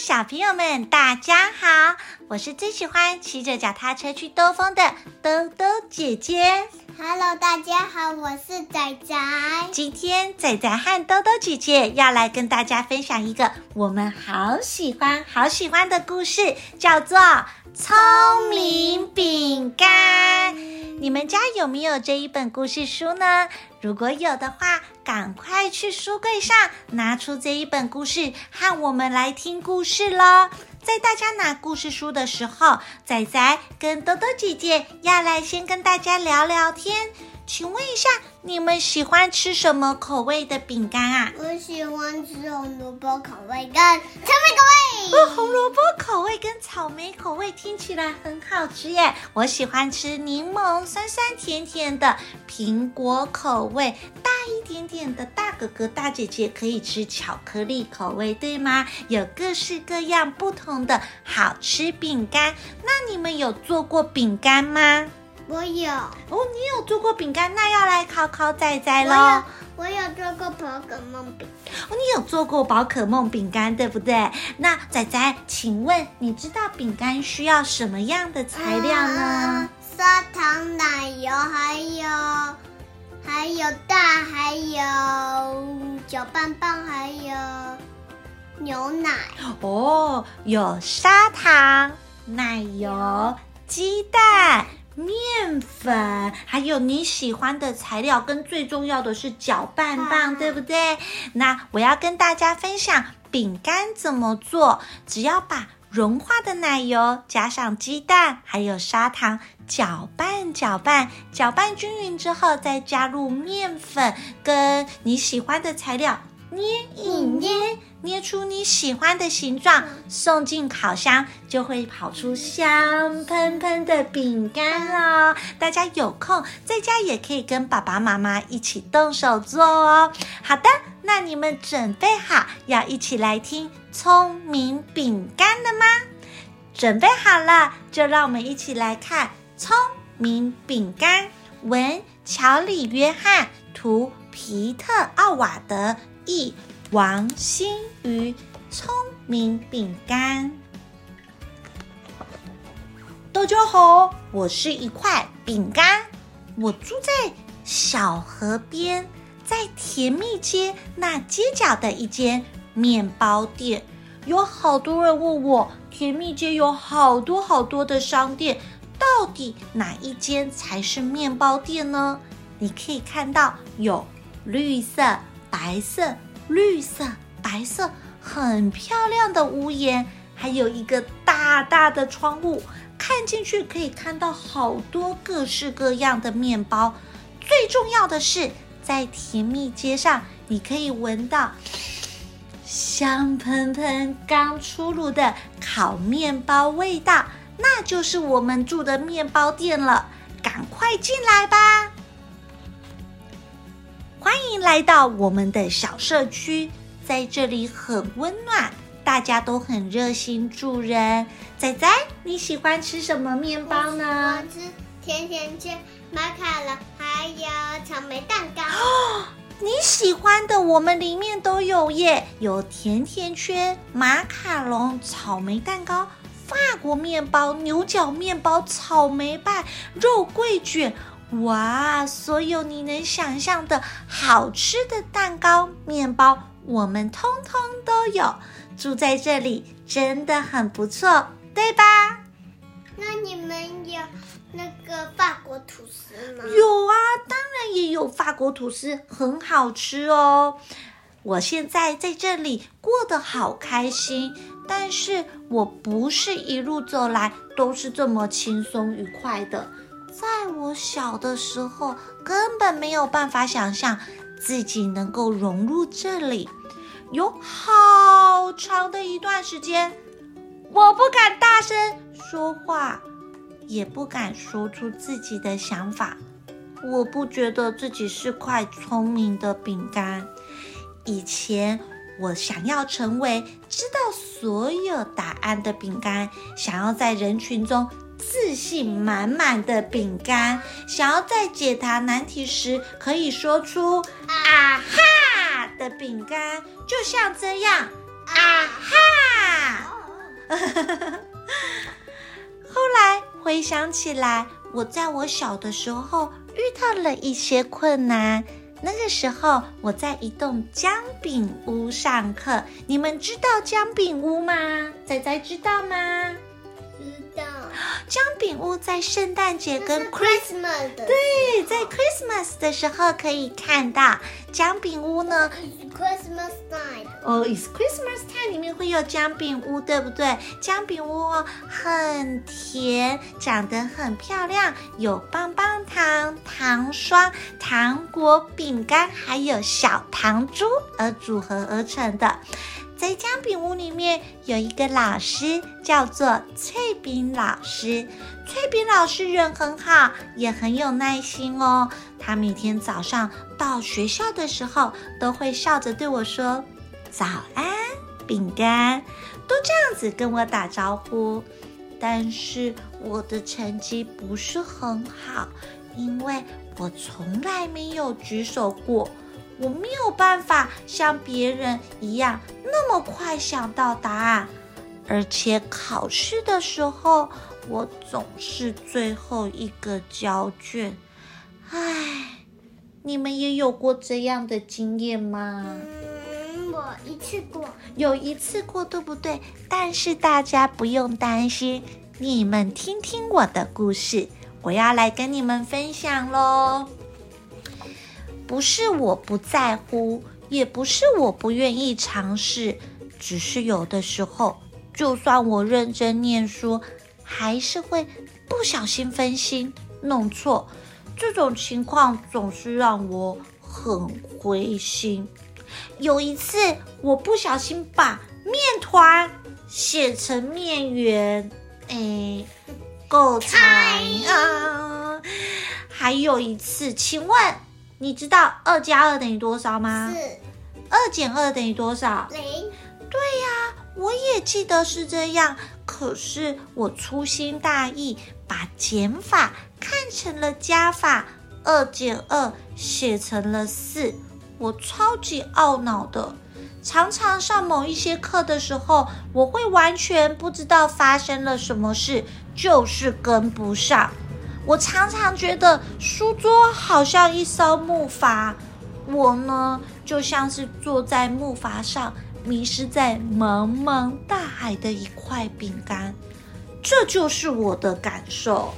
小朋友们，大家好！我是最喜欢骑着脚踏车去兜风的兜兜姐姐。Hello，大家好，我是仔仔。今天仔仔和兜兜姐姐要来跟大家分享一个我们好喜欢、好喜欢的故事，叫做《聪明饼干》。你们家有没有这一本故事书呢？如果有的话，赶快去书柜上拿出这一本故事，和我们来听故事喽！在大家拿故事书的时候，仔仔跟多多姐姐要来先跟大家聊聊天。请问一下，你们喜欢吃什么口味的饼干啊？我喜欢吃红萝卜口味跟草莓口味。哦，红萝卜口味跟草莓口味听起来很好吃耶！我喜欢吃柠檬酸酸甜甜的苹果口味，大一点点的大哥哥大姐姐可以吃巧克力口味，对吗？有各式各样不同的好吃饼干。那你们有做过饼干吗？我有哦，你有做过饼干，那要来考考仔仔喽。我有做过宝可梦饼哦，你有做过宝可梦饼干，对不对？那仔仔，请问你知道饼干需要什么样的材料呢？呃、砂糖、奶油，还有还有蛋，还有搅拌棒，还有牛奶。哦，有砂糖、奶油、鸡蛋。面粉，还有你喜欢的材料，跟最重要的是搅拌棒，对不对？那我要跟大家分享饼干怎么做。只要把融化的奶油加上鸡蛋，还有砂糖，搅拌搅拌，搅拌均匀之后，再加入面粉跟你喜欢的材料，捏一捏。捏出你喜欢的形状，送进烤箱，就会跑出香喷喷的饼干了。大家有空在家也可以跟爸爸妈妈一起动手做哦。好的，那你们准备好要一起来听聪明饼干了吗？准备好了，就让我们一起来看《聪明饼干》。文：乔里约翰，图：皮特奥瓦德，译。王馨瑜，聪明饼干。大家好，我是一块饼干。我住在小河边，在甜蜜街那街角的一间面包店。有好多人问我，甜蜜街有好多好多的商店，到底哪一间才是面包店呢？你可以看到有绿色、白色。绿色、白色，很漂亮的屋檐，还有一个大大的窗户，看进去可以看到好多各式各样的面包。最重要的是，在甜蜜街上，你可以闻到香喷喷、刚出炉的烤面包味道，那就是我们住的面包店了。赶快进来吧！欢迎来到我们的小社区，在这里很温暖，大家都很热心助人。仔仔，你喜欢吃什么面包呢？我吃甜甜圈、马卡龙，还有草莓蛋糕。哦，你喜欢的我们里面都有耶，有甜甜圈、马卡龙、草莓蛋糕、法国面包、牛角面包、草莓派、肉桂卷。哇，所有你能想象的好吃的蛋糕、面包，我们通通都有。住在这里真的很不错，对吧？那你们有那个法国吐司吗？有啊，当然也有法国吐司，很好吃哦。我现在在这里过得好开心，但是我不是一路走来都是这么轻松愉快的。在我小的时候，根本没有办法想象自己能够融入这里。有好长的一段时间，我不敢大声说话，也不敢说出自己的想法。我不觉得自己是块聪明的饼干。以前，我想要成为知道所有答案的饼干，想要在人群中。自信满满的饼干，想要在解答难题时可以说出“啊哈”的饼干，就像这样，啊哈！后来回想起来，我在我小的时候遇到了一些困难。那个时候我在一栋姜饼屋上课，你们知道姜饼屋吗？仔仔知道吗？姜饼屋在圣诞节跟 Christmas 对，在 Christmas 的时候可以看到姜饼屋呢。Christmas time 哦，It's Christmas time 里面会有姜饼屋，对不对？姜饼屋哦，很甜，长得很漂亮，有棒棒糖、糖霜、糖果、饼干，还有小糖珠而组合而成的。在姜饼屋里面有一个老师，叫做脆饼老师。脆饼老师人很好，也很有耐心哦。他每天早上到学校的时候，都会笑着对我说：“早安，饼干。”都这样子跟我打招呼。但是我的成绩不是很好，因为我从来没有举手过。我没有办法像别人一样那么快想到答案，而且考试的时候我总是最后一个交卷。唉，你们也有过这样的经验吗？嗯，我一次过，有一次过，对不对？但是大家不用担心，你们听听我的故事，我要来跟你们分享喽。不是我不在乎，也不是我不愿意尝试，只是有的时候，就算我认真念书，还是会不小心分心弄错。这种情况总是让我很灰心。有一次，我不小心把面团写成面圆，哎，够惨啊！还有一次，请问。你知道二加二等于多少吗？四。二减二等于多少？零。对呀，我也记得是这样。可是我粗心大意，把减法看成了加法，二减二写成了四。我超级懊恼的。常常上某一些课的时候，我会完全不知道发生了什么事，就是跟不上。我常常觉得书桌好像一艘木筏，我呢就像是坐在木筏上，迷失在茫茫大海的一块饼干，这就是我的感受。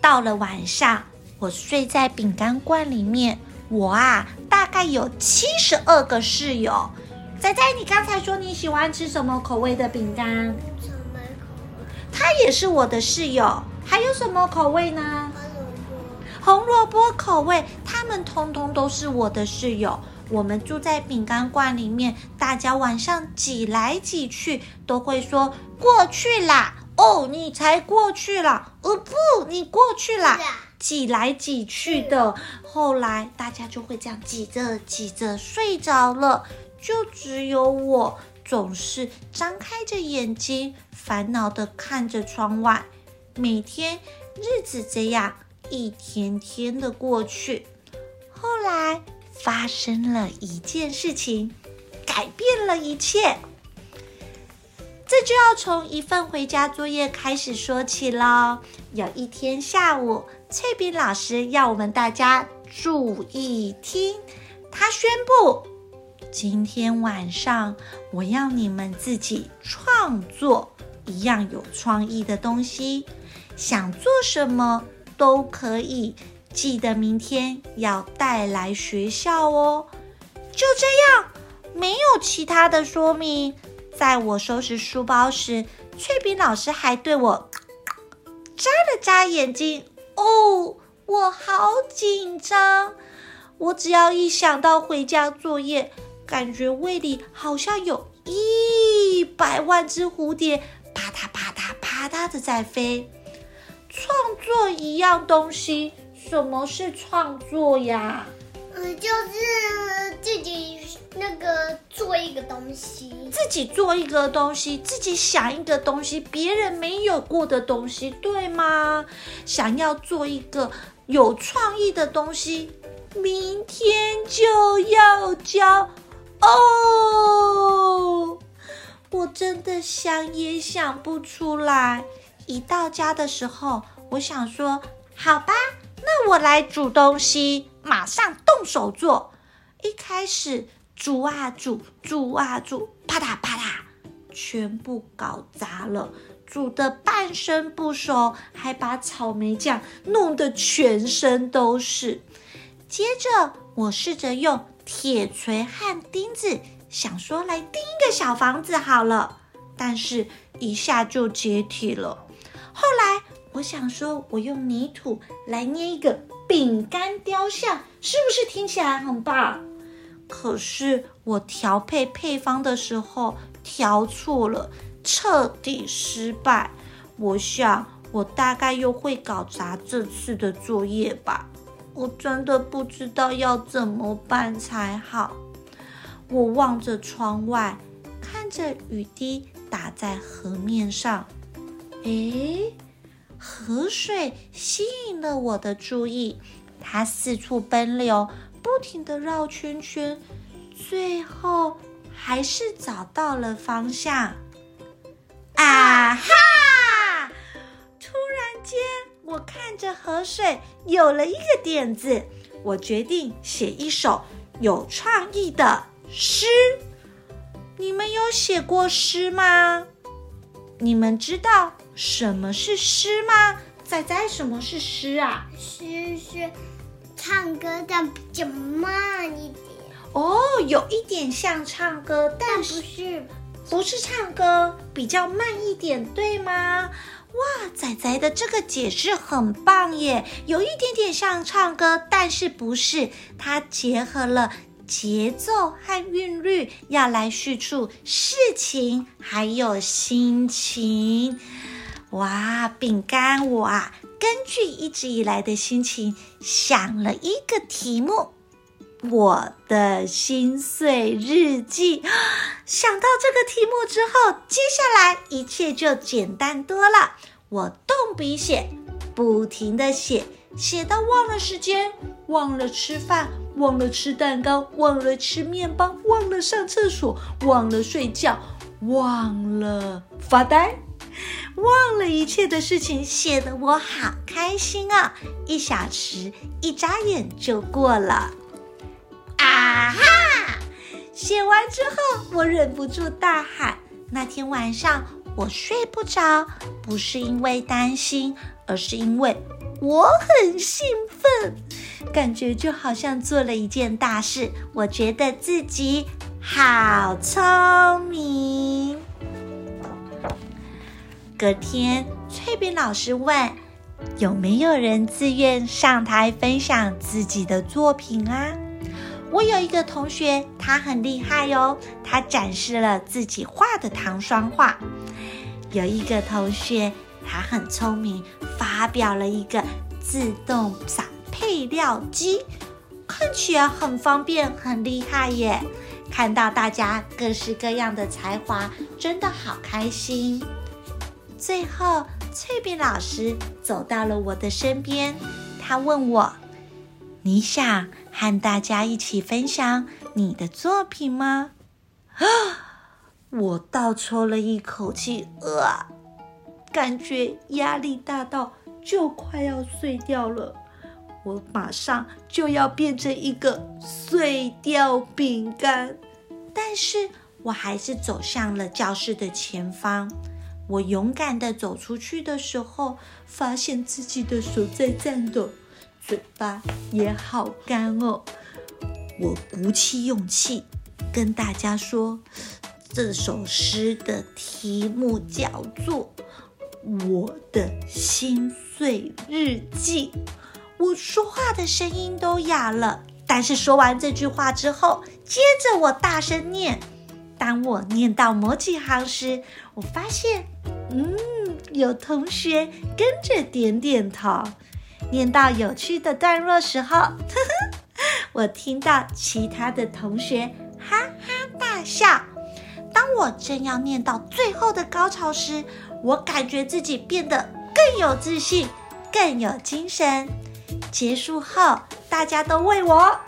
到了晚上，我睡在饼干罐里面，我啊大概有七十二个室友。仔仔，你刚才说你喜欢吃什么口味的饼干？他也是我的室友，还有什么口味呢？红萝卜口味，他们通通都是我的室友。我们住在饼干罐里面，大家晚上挤来挤去，都会说过去啦。哦，你才过去啦。哦不，你过去啦。挤来挤去的，后来大家就会这样挤着挤着睡着了，就只有我。总是张开着眼睛，烦恼的看着窗外。每天日子这样一天天的过去。后来发生了一件事情，改变了一切。这就要从一份回家作业开始说起了。有一天下午，翠饼老师要我们大家注意听，他宣布。今天晚上我要你们自己创作一样有创意的东西，想做什么都可以，记得明天要带来学校哦。就这样，没有其他的说明。在我收拾书包时，翠饼老师还对我眨了眨眼睛。哦，我好紧张！我只要一想到回家作业。感觉胃里好像有一百万只蝴蝶，啪嗒啪嗒的在飞。创作一样东西，什么是创作呀？嗯，就是自己那个做一个东西，自己做一个东西，自己想一个东西，别人没有过的东西，对吗？想要做一个有创意的东西，明天就要交。哦，我真的想也想不出来。一到家的时候，我想说，好吧，那我来煮东西，马上动手做。一开始煮啊煮，煮啊煮，啪嗒啪嗒，全部搞砸了，煮得半生不熟，还把草莓酱弄得全身都是。接着，我试着用铁锤和钉子。想说来钉一个小房子好了，但是一下就解体了。后来我想说，我用泥土来捏一个饼干雕像，是不是听起来很棒？可是我调配配方的时候调错了，彻底失败。我想我大概又会搞砸这次的作业吧。我真的不知道要怎么办才好。我望着窗外，看着雨滴打在河面上。诶，河水吸引了我的注意，它四处奔流，不停地绕圈圈，最后还是找到了方向。啊哈！突然间，我看着河水，有了一个点子，我决定写一首有创意的。诗，你们有写过诗吗？你们知道什么是诗吗？仔仔，什么是诗啊？诗是唱歌，但比较慢一点。哦，有一点像唱歌，但不是，不是唱歌，比较慢一点，对吗？哇，仔仔的这个解释很棒耶，有一点点像唱歌，但是不是，它结合了。节奏和韵律要来叙述事情，还有心情。哇，饼干我啊，根据一直以来的心情想了一个题目：我的心碎日记。想到这个题目之后，接下来一切就简单多了。我动笔写，不停的写，写到忘了时间，忘了吃饭。忘了吃蛋糕，忘了吃面包，忘了上厕所，忘了睡觉，忘了发呆，忘了一切的事情，写得我好开心啊！一小时一眨眼就过了。啊哈！写完之后，我忍不住大喊。那天晚上我睡不着，不是因为担心，而是因为我很兴奋。感觉就好像做了一件大事，我觉得自己好聪明。隔天，翠饼老师问：“有没有人自愿上台分享自己的作品啊？”我有一个同学，他很厉害哟，他展示了自己画的糖霜画。有一个同学，他很聪明，发表了一个自动撒。配料机看起来很方便，很厉害耶！看到大家各式各样的才华，真的好开心。最后，脆饼老师走到了我的身边，他问我：“你想和大家一起分享你的作品吗？”啊！我倒抽了一口气，呃，感觉压力大到就快要碎掉了。我马上就要变成一个碎掉饼干，但是我还是走向了教室的前方。我勇敢地走出去的时候，发现自己的手在颤抖，嘴巴也好干哦。我鼓起勇气跟大家说，这首诗的题目叫做《我的心碎日记》。我说话的声音都哑了，但是说完这句话之后，接着我大声念。当我念到某几行时，我发现，嗯，有同学跟着点点头。念到有趣的段落时候，呵呵，我听到其他的同学哈哈大笑。当我正要念到最后的高潮时，我感觉自己变得更有自信，更有精神。结束后，大家都为我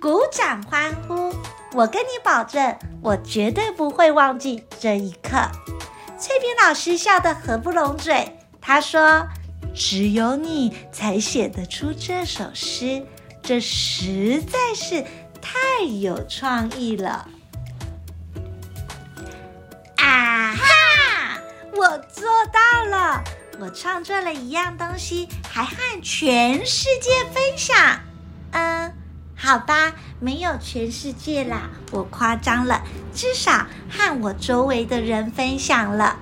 鼓掌欢呼。我跟你保证，我绝对不会忘记这一刻。翠萍老师笑得合不拢嘴，她说：“只有你才写得出这首诗，这实在是太有创意了。”啊哈！我做到了，我创作了一样东西，还和全世界分享。嗯。好吧，没有全世界啦，我夸张了。至少和我周围的人分享了。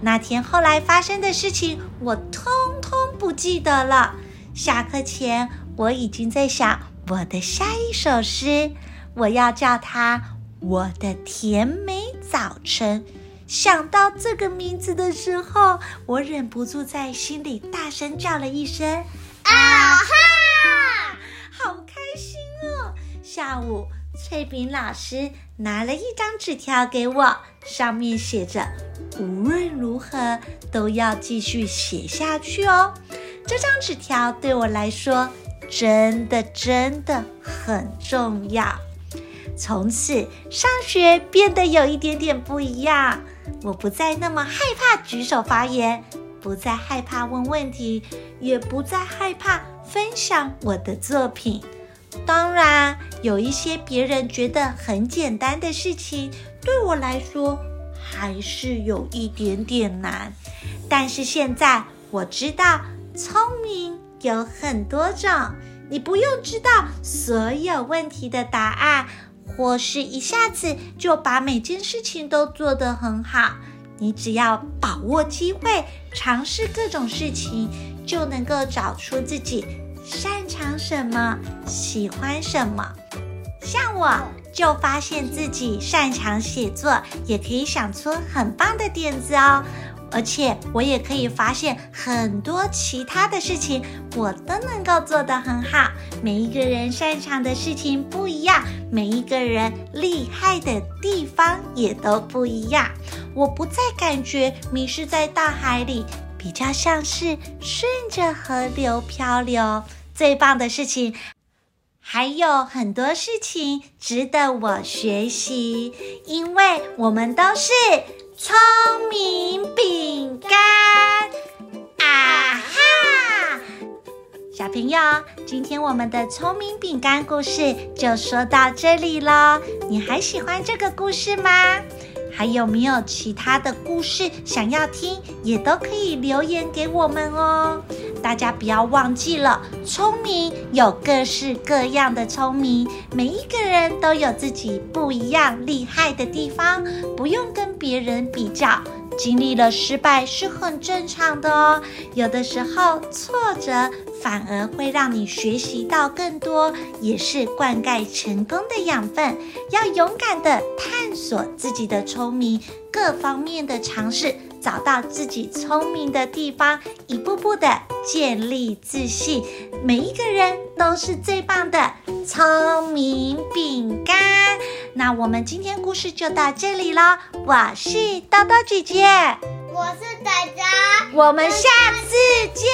那天后来发生的事情，我通通不记得了。下课前，我已经在想我的下一首诗，我要叫它《我的甜美早晨》。想到这个名字的时候，我忍不住在心里大声叫了一声：“啊哈！”好开心哦。下午，翠萍老师拿了一张纸条给我，上面写着：“无论如何都要继续写下去哦。”这张纸条对我来说真的真的很重要。从此，上学变得有一点点不一样。我不再那么害怕举手发言，不再害怕问问题，也不再害怕分享我的作品。当然，有一些别人觉得很简单的事情，对我来说还是有一点点难。但是现在我知道，聪明有很多种，你不用知道所有问题的答案，或是一下子就把每件事情都做得很好。你只要把握机会，尝试各种事情，就能够找出自己。擅长什么？喜欢什么？像我就发现自己擅长写作，也可以想出很棒的点子哦。而且我也可以发现很多其他的事情，我都能够做得很好。每一个人擅长的事情不一样，每一个人厉害的地方也都不一样。我不再感觉迷失在大海里。比较像是顺着河流漂流，最棒的事情还有很多事情值得我学习，因为我们都是聪明饼干啊哈！小朋友，今天我们的聪明饼干故事就说到这里了，你还喜欢这个故事吗？还有没有其他的故事想要听，也都可以留言给我们哦。大家不要忘记了，聪明有各式各样的聪明，每一个人都有自己不一样厉害的地方，不用跟别人比较。经历了失败是很正常的哦，有的时候挫折反而会让你学习到更多，也是灌溉成功的养分。要勇敢的探索自己的聪明，各方面的尝试，找到自己聪明的地方，一步步的建立自信。每一个人都是最棒的聪明饼干。那我们今天故事就到这里了。我是豆豆姐姐，我是仔仔，我们下次见，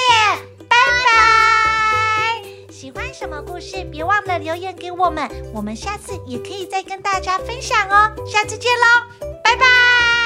拜拜。喜欢什么故事，别忘了留言给我们，我们下次也可以再跟大家分享哦。下次见喽，拜拜。